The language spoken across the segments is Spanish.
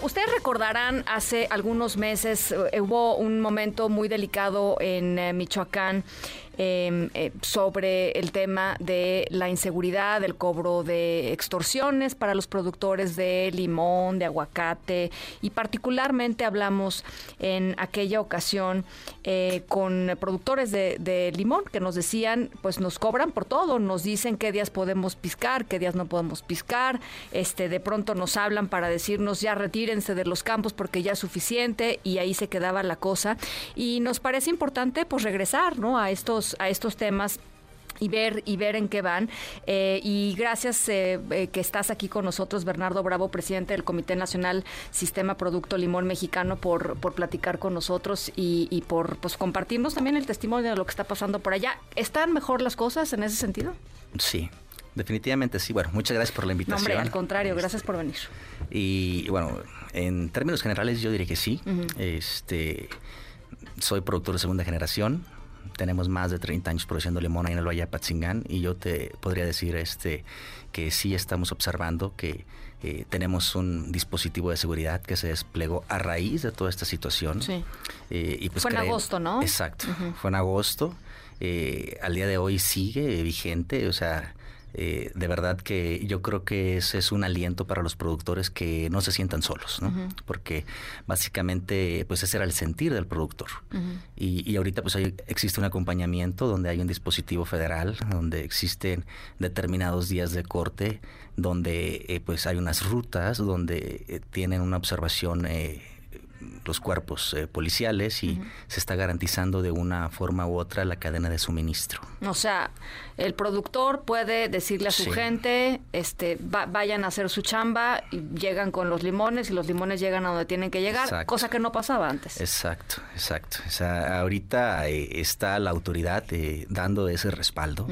Ustedes recordarán, hace algunos meses eh, hubo un momento muy delicado en eh, Michoacán Em, eh, sobre el tema de la inseguridad, del cobro de extorsiones para los productores de limón, de aguacate y particularmente hablamos en aquella ocasión eh, con productores de, limón que nos decían, pues nos cobran por todo, nos dicen qué días podemos piscar, qué días no podemos piscar, este de pronto nos hablan para decirnos ya retírense de los campos porque ya es suficiente y ahí se quedaba la cosa y nos parece importante pues regresar, ¿no? a estos a estos temas y ver y ver en qué van. Eh, y gracias eh, eh, que estás aquí con nosotros, Bernardo Bravo, presidente del Comité Nacional Sistema Producto Limón Mexicano, por, por platicar con nosotros y, por pues, compartirnos también el testimonio de lo que está pasando por allá. ¿Están mejor las cosas en ese sentido? Sí. Definitivamente sí. Bueno, muchas gracias por la invitación. hombre, al contrario, gracias por venir. Y bueno, en términos generales yo diría que sí. Este soy productor de segunda generación tenemos más de 30 años produciendo limón ahí en el Valle de Patzingán y yo te podría decir este que sí estamos observando que eh, tenemos un dispositivo de seguridad que se desplegó a raíz de toda esta situación. Sí. Eh, y pues fue en agosto, ¿no? Exacto, fue en agosto. Eh, al día de hoy sigue vigente, o sea, eh, de verdad que yo creo que ese es un aliento para los productores que no se sientan solos, ¿no? Porque básicamente, pues ese era el sentir del productor. y, ahorita pues existe un acompañamiento donde hay un dispositivo federal, donde existen determinados días de corte, donde eh, pues hay unas rutas, donde eh, tienen una observación los cuerpos eh, policiales y se está garantizando de una forma u otra la cadena de suministro. O sea, el productor puede decirle a su gente, este, vayan a hacer su chamba y llegan con los limones y los limones llegan a donde tienen que llegar, cosa que no pasaba antes. Exacto, exacto. O sea, ahorita eh, está la autoridad eh, dando ese respaldo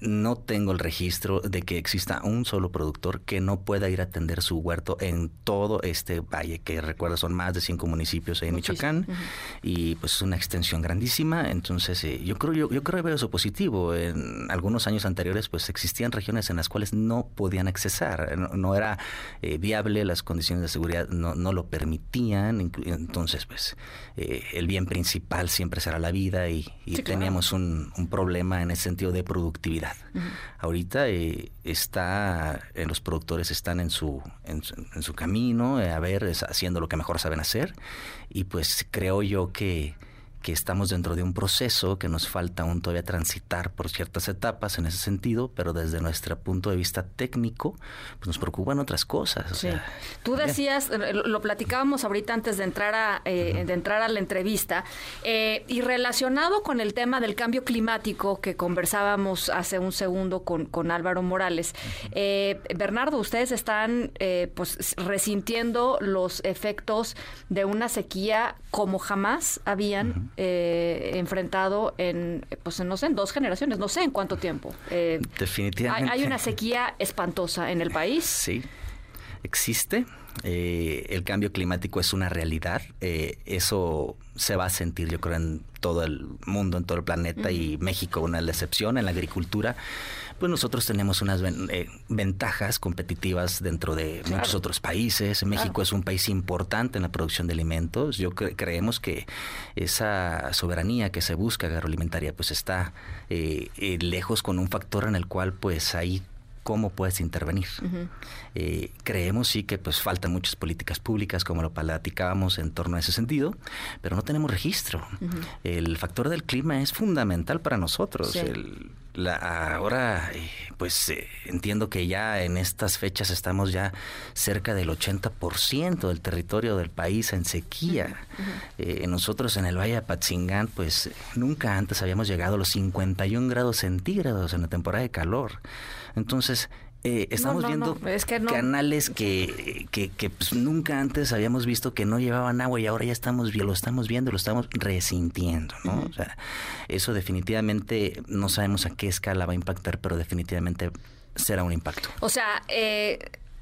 no tengo el registro de que exista un solo productor que no pueda ir a atender su huerto en todo este valle, que recuerdo son más de cinco municipios en Michoacán, y pues es una extensión grandísima. Entonces, eh, yo creo, yo, yo creo que veo eso positivo. En algunos años anteriores, pues existían regiones en las cuales no podían accesar, no, era eh, viable, las condiciones de seguridad no, no lo permitían. Entonces, pues eh, el bien principal siempre será la vida y, teníamos un, un problema en ese sentido de productividad. Ahorita eh, está, eh, los productores están en su, en, su camino, eh, a ver, haciendo lo que mejor saben hacer. Y pues creo yo que que estamos dentro de un proceso que nos falta aún todavía transitar por ciertas etapas en ese sentido, pero desde nuestro punto de vista técnico, pues nos preocupan otras cosas. Tú decías, eh, lo platicábamos ahorita antes de entrar a, eh, de entrar a la entrevista, eh, y relacionado con el tema del cambio climático que conversábamos hace un segundo con, con Álvaro Morales, Bernardo, ustedes están pues resintiendo los efectos de una sequía como jamás habían eh, enfrentado en, pues no sé, en dos generaciones, no sé en cuánto tiempo. Eh, Definitivamente. Hay, una sequía espantosa en el país. Sí, existe. Eh, el cambio climático es una realidad. eso se va a sentir, yo creo, en todo el mundo, en todo el planeta y México una excepción en la agricultura pues nosotros tenemos unas eh, ventajas competitivas dentro de muchos otros países. México es un país importante en la producción de alimentos. Yo creemos que esa soberanía que se busca agroalimentaria pues está eh, eh, lejos con un factor en el cual pues hay cómo puedes intervenir. Eh, creemos sí que pues faltan muchas políticas públicas, como lo platicábamos en torno a ese sentido, pero no tenemos registro. El factor del clima es fundamental para nosotros. Ahora, eh, pues eh, entiendo que ya en estas fechas estamos ya cerca del 80% del territorio del país en sequía. nosotros en el Valle de Patzingán, pues nunca antes habíamos llegado a los 51 grados centígrados en la temporada de calor. Entonces, eh, estamos viendo canales que, que, pues, nunca antes habíamos visto que no llevaban agua y ahora ya estamos lo estamos viendo, lo estamos resintiendo, ¿no? O sea, eso definitivamente no sabemos a qué escala va a impactar, pero definitivamente será un impacto. O sea, eh,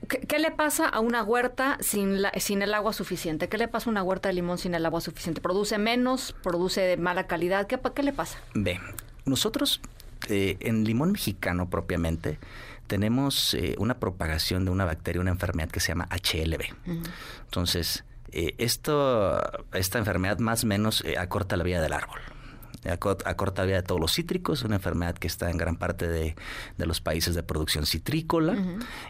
¿Qué, le pasa a una huerta sin, la, sin el agua suficiente? ¿Qué le pasa a una huerta de limón sin el agua suficiente? ¿Produce menos? ¿Produce de mala calidad? ¿Qué, qué le pasa? Ve, nosotros eh, en limón mexicano propiamente tenemos eh, una propagación de una bacteria, una enfermedad que se llama HLB. Entonces, eh, esto, esta enfermedad más o menos eh, acorta la vida del árbol acorta la vida de todos los cítricos, una enfermedad que está en gran parte de, los países de producción citrícola.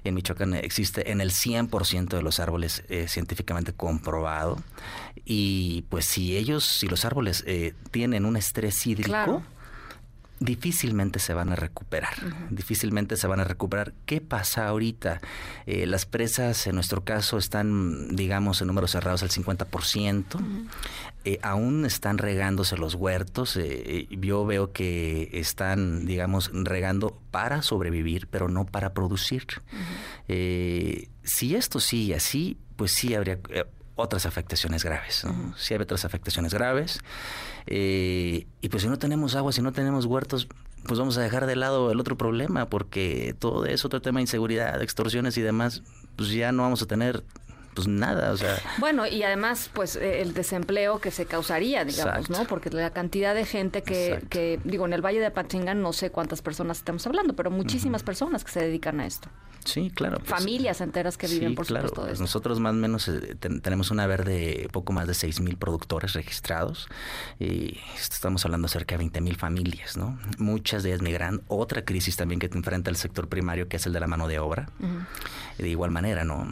En Michoacán existe en el 100% de los árboles científicamente comprobado. Y pues si ellos, si los árboles tienen un estrés hídrico, difícilmente se van a recuperar, difícilmente se van a recuperar. ¿Qué pasa ahorita? Eh, las presas, en nuestro caso, están, digamos, en números cerrados al 50%, eh, aún están regándose los huertos, eh, yo veo que están, digamos, regando para sobrevivir, pero no para producir. si esto sigue así, pues sí habría otras afectaciones graves. ¿no? Sí hay otras afectaciones graves. Eh, y pues si no tenemos agua, si no tenemos huertos, pues vamos a dejar de lado el otro problema, porque todo eso, otro tema de inseguridad, extorsiones y demás, pues ya no vamos a tener pues nada, o sea. Bueno, y además, pues eh, el desempleo que se causaría, digamos, ¿no? Porque la cantidad de gente que, que, digo, en el Valle de Pachingan no sé cuántas personas estamos hablando, pero muchísimas personas que se dedican a esto. Sí, claro. Pues, Familias enteras que viven, por claro. supuesto, pues nosotros más o menos eh, tenemos una verde poco más de 6 mil productores registrados y estamos hablando de cerca de 20 mil familias, ¿no? Muchas de ellas migran. Otra crisis también que te enfrenta el sector primario, que es el de la mano de obra. De igual manera, ¿no?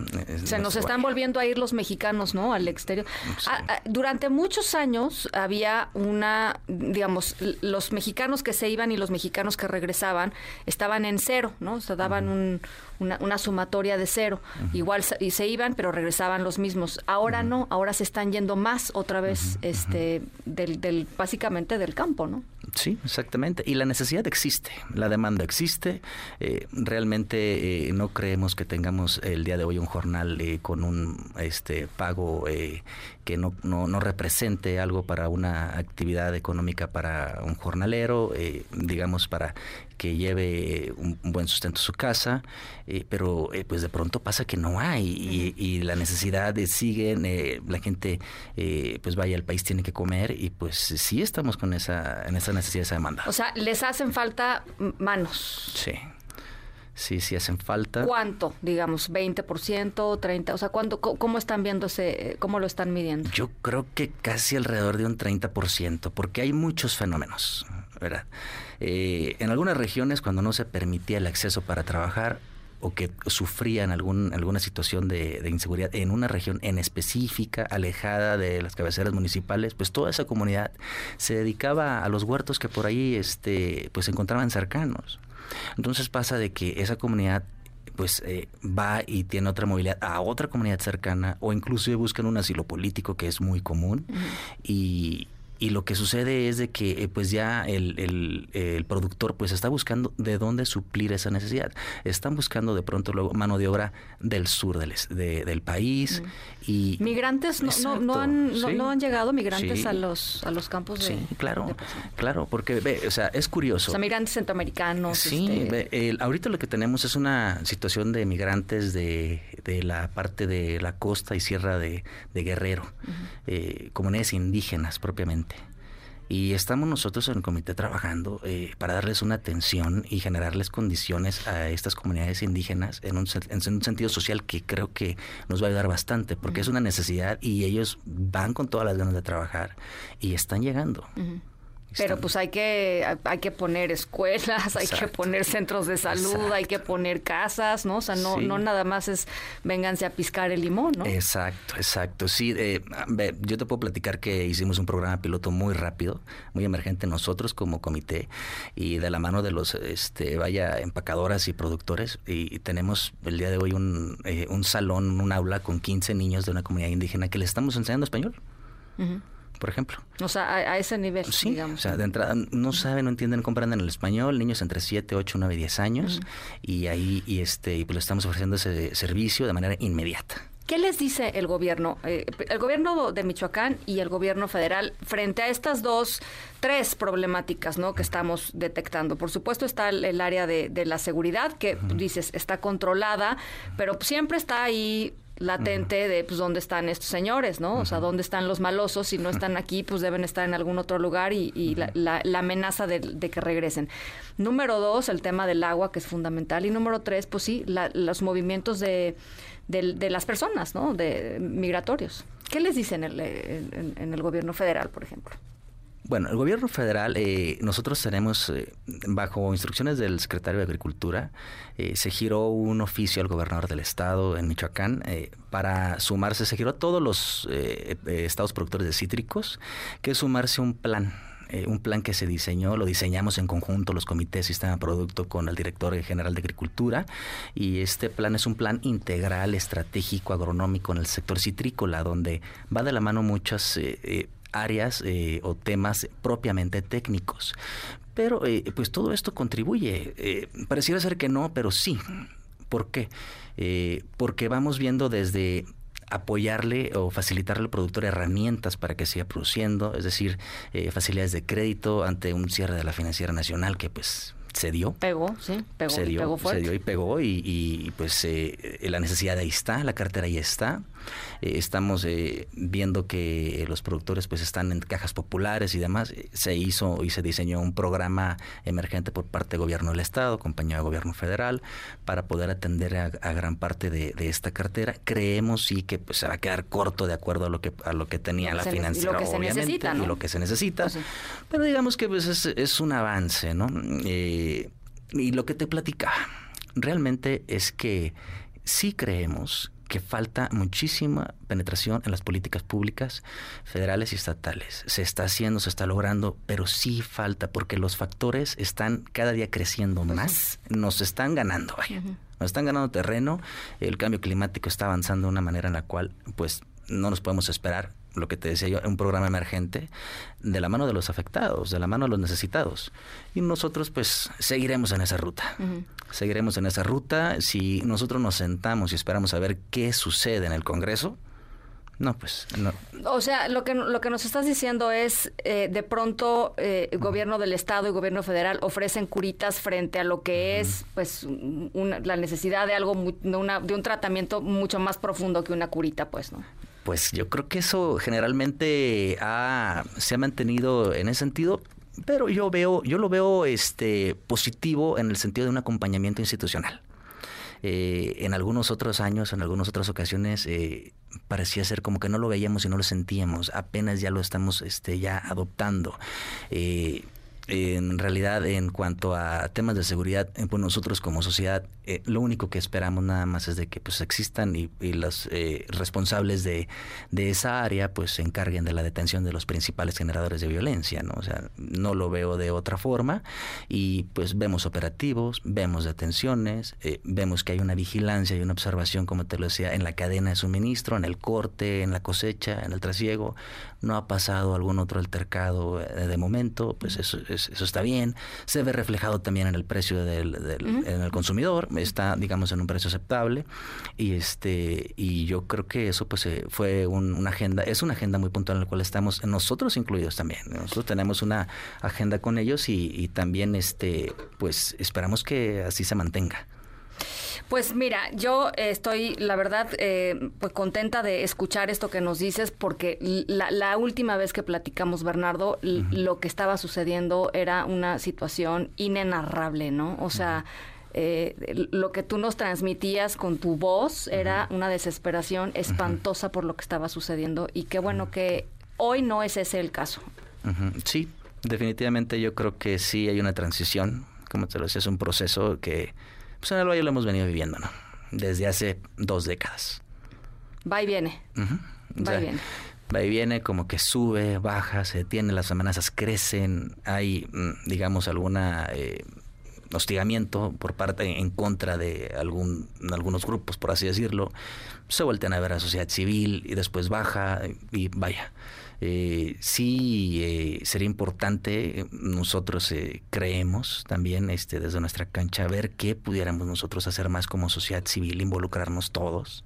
Se nos están volviendo a ir los mexicanos, ¿no? Al exterior. Ah, ah, durante muchos años había una, digamos, los mexicanos que se iban y los mexicanos que regresaban estaban en cero, ¿no? O sea, daban un una, sumatoria de cero. Igual y se iban, pero regresaban los mismos. Ahora no, ahora se están yendo más otra vez este del, del básicamente del campo, ¿no? Sí, exactamente. Y la necesidad existe, la demanda existe. Eh, realmente eh, no creemos que tengamos el día de hoy un jornal eh, con un este pago que no, no, no, represente algo para una actividad económica para un jornalero, digamos, para que lleve un, buen sustento a su casa, pero pues de pronto pasa que no hay y, la necesidad de siguen, la gente pues vaya al país tiene que comer y pues sí estamos con esa, en esa necesidad, esa demanda. O sea, les hacen falta manos. Sí. Sí, sí hacen falta. ¿Cuánto? Digamos, 20%, 30%, o sea, ¿cuánto, ¿cómo están viéndose, cómo lo están midiendo? Yo creo que casi alrededor de un 30%, porque hay muchos fenómenos, ¿verdad? Eh, en algunas regiones, cuando no se permitía el acceso para trabajar, o que sufrían algún, alguna situación de, inseguridad en una región en específica, alejada de las cabeceras municipales, pues toda esa comunidad se dedicaba a los huertos que por ahí este, pues se encontraban cercanos. Entonces pasa de que esa comunidad pues eh, va y tiene otra movilidad a otra comunidad cercana o inclusive buscan un asilo político que es muy común y, y lo que sucede es de que eh, pues ya el, el, productor pues está buscando de dónde suplir esa necesidad. Están buscando de pronto luego mano de obra del sur del, del país y migrantes no, no, han, no, han llegado migrantes a los a los campos de Sí, claro. claro, porque ve, o sea, es curioso. O sea, migrantes centroamericanos. Sí, este ahorita lo que tenemos es una situación de migrantes de, de la parte de la costa y sierra de, Guerrero, eh, comunidades indígenas propiamente. Y estamos nosotros en el comité trabajando eh, para darles una atención y generarles condiciones a estas comunidades indígenas en un, en un sentido social que creo que nos va a ayudar bastante, porque es una necesidad y ellos van con todas las ganas de trabajar y están llegando. Pero pues hay que hay que poner escuelas, hay que poner centros de salud, hay que poner casas, ¿no? O sea, no no nada más es vénganse a piscar el limón, ¿no? Exacto, exacto. Sí, eh, yo te puedo platicar que hicimos un programa piloto muy rápido, muy emergente nosotros como comité y de la mano de los este vaya empacadoras y productores y, tenemos el día de hoy un, eh, un salón, un aula con 15 niños de una comunidad indígena que les estamos enseñando español por ejemplo. O sea, a, ese nivel, sí, digamos. O sea, de entrada no saben, no entienden, no comprenden el español, niños entre 7, 8, 9, 10 años, y ahí y este y pues le estamos ofreciendo ese servicio de manera inmediata. ¿Qué les dice el gobierno, eh, el gobierno de Michoacán y el gobierno federal frente a estas dos, tres problemáticas ¿no? que estamos detectando? Por supuesto está el, área de, la seguridad, que dices está controlada, pero siempre está ahí latente de pues dónde están estos señores, ¿no? O sea, dónde están los malosos, si no están aquí, pues deben estar en algún otro lugar y, la, amenaza de, que regresen. Número dos, el tema del agua, que es fundamental. Y número tres, pues sí, los movimientos de, de, las personas, ¿no? De migratorios. ¿Qué les dicen en el gobierno federal, por ejemplo? Bueno, el gobierno federal, eh, nosotros tenemos, eh, bajo instrucciones del secretario de Agricultura, eh, se giró un oficio al gobernador del estado en Michoacán para sumarse, se giró a todos los estados productores de cítricos, que sumarse un plan un plan que se diseñó, lo diseñamos en conjunto los comités Sistema Producto con el director general de Agricultura y este plan es un plan integral, estratégico, agronómico en el sector citrícola, donde va de la mano muchas áreas eh, o temas propiamente técnicos. Pero eh, pues todo esto contribuye. Eh, pareciera ser que no, pero sí. ¿Por qué? porque vamos viendo desde apoyarle o facilitarle al productor herramientas para que siga produciendo, es decir, facilidades de crédito ante un cierre de la financiera nacional que pues se dio. Pegó, sí, pegó, se dio, pegó Se dio y pegó y, pues la necesidad ahí está, la cartera ahí está. Eh, estamos eh, viendo que los productores pues están en cajas populares y demás. Se hizo y se diseñó un programa emergente por parte del gobierno del estado, compañía de gobierno federal, para poder atender a, gran parte de, esta cartera. Creemos sí que pues, se va a quedar corto de acuerdo a lo que a lo que tenía la financiera, obviamente, y lo que se necesita. Pues Pero digamos que pues, es, un avance, ¿no? Eh, y lo que te platicaba realmente es que sí creemos que falta muchísima penetración en las políticas públicas federales y estatales. Se está haciendo, se está logrando, pero sí falta porque los factores están cada día creciendo más, nos están ganando, vaya. Nos están ganando terreno, el cambio climático está avanzando de una manera en la cual pues no nos podemos esperar lo que te decía yo, un programa emergente de la mano de los afectados, de la mano de los necesitados. Y nosotros pues seguiremos en esa ruta. Seguiremos en esa ruta. Si nosotros nos sentamos y esperamos a ver qué sucede en el Congreso, no, pues no. O sea, lo que, lo que nos estás diciendo es, eh, de pronto, eh, el gobierno del Estado y gobierno federal ofrecen curitas frente a lo que es, pues, la necesidad de algo, de, una, de un tratamiento mucho más profundo que una curita, pues, ¿no? Pues yo creo que eso generalmente se ha mantenido en ese sentido, pero yo veo, yo lo veo este positivo en el sentido de un acompañamiento institucional. Eh, en algunos otros años, en algunas otras ocasiones, eh, parecía ser como que no lo veíamos y no lo sentíamos. Apenas ya lo estamos este, ya adoptando. Eh, en realidad en cuanto a temas de seguridad, eh, pues nosotros como sociedad eh, lo único que esperamos nada más es de que pues existan y, los eh, responsables de, de, esa área pues se encarguen de la detención de los principales generadores de violencia, ¿no? O sea, no lo veo de otra forma y pues vemos operativos, vemos detenciones, vemos que hay una vigilancia y una observación, como te lo decía, en la cadena de suministro, en el corte, en la cosecha, en el trasiego, no ha pasado algún otro altercado de momento, pues eso eso está bien. Se ve reflejado también en el precio del, en el consumidor, está, digamos, en un precio aceptable. Y este y yo creo que eso pues eh, fue una agenda, es una agenda muy puntual en la cual estamos nosotros incluidos también. Nosotros tenemos una agenda con ellos y, y también este pues esperamos que así se mantenga. Pues mira, yo estoy, la verdad, eh, pues contenta de escuchar esto que nos dices, porque la, última vez que platicamos, Bernardo, lo que estaba sucediendo era una situación inenarrable, ¿no? O sea, eh, lo que tú nos transmitías con tu voz era una desesperación espantosa por lo que estaba sucediendo y qué bueno que hoy no es ese el caso. Sí, definitivamente yo creo que sí hay una transición, como te lo decía, es un proceso que pues en el Valle lo hemos venido viviendo, ¿no? Desde hace dos décadas. Va y viene. Va y viene. Va y viene, como que sube, baja, se detiene, las amenazas crecen, hay, mm, digamos, alguna eh, hostigamiento por parte en contra de algún, algunos grupos, por así decirlo. Se voltean a ver a la sociedad civil y después baja y vaya eh, sí eh, sería importante, eh, nosotros eh, creemos también este, desde nuestra cancha, ver qué pudiéramos nosotros hacer más como sociedad civil, involucrarnos todos.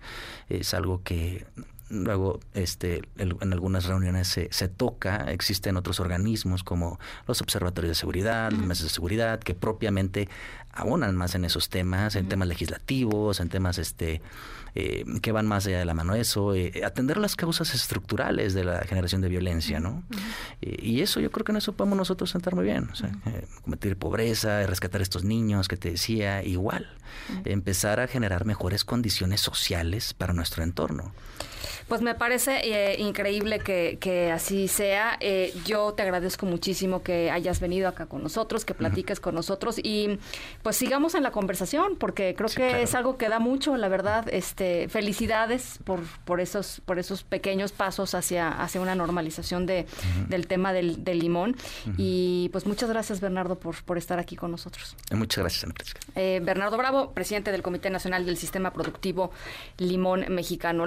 Es algo que luego este, en algunas reuniones se, se, toca, existen otros organismos como los observatorios de seguridad, los mesas de seguridad, que propiamente abonan más en esos temas, en temas legislativos, en temas este eh, que van más allá de la mano. Eso, eh, atender las causas estructurales de la generación de violencia, ¿no? Eh, y eso yo creo que en eso podemos nosotros sentar muy bien, o sea, combatir pobreza, rescatar a estos niños que te decía, igual, empezar a generar mejores condiciones sociales para nuestro entorno. Pues me parece eh, increíble que, así sea. Eh, yo te agradezco muchísimo que hayas venido acá con nosotros, que platiques con nosotros y pues sigamos en la conversación porque creo que es algo que da mucho, la verdad. Este, felicidades por, por esos por esos pequeños pasos hacia hacia una normalización de, del tema del, limón y pues muchas gracias Bernardo por por estar aquí con nosotros. Muchas gracias, Ana eh, Bernardo Bravo, presidente del Comité Nacional del Sistema Productivo Limón Mexicano.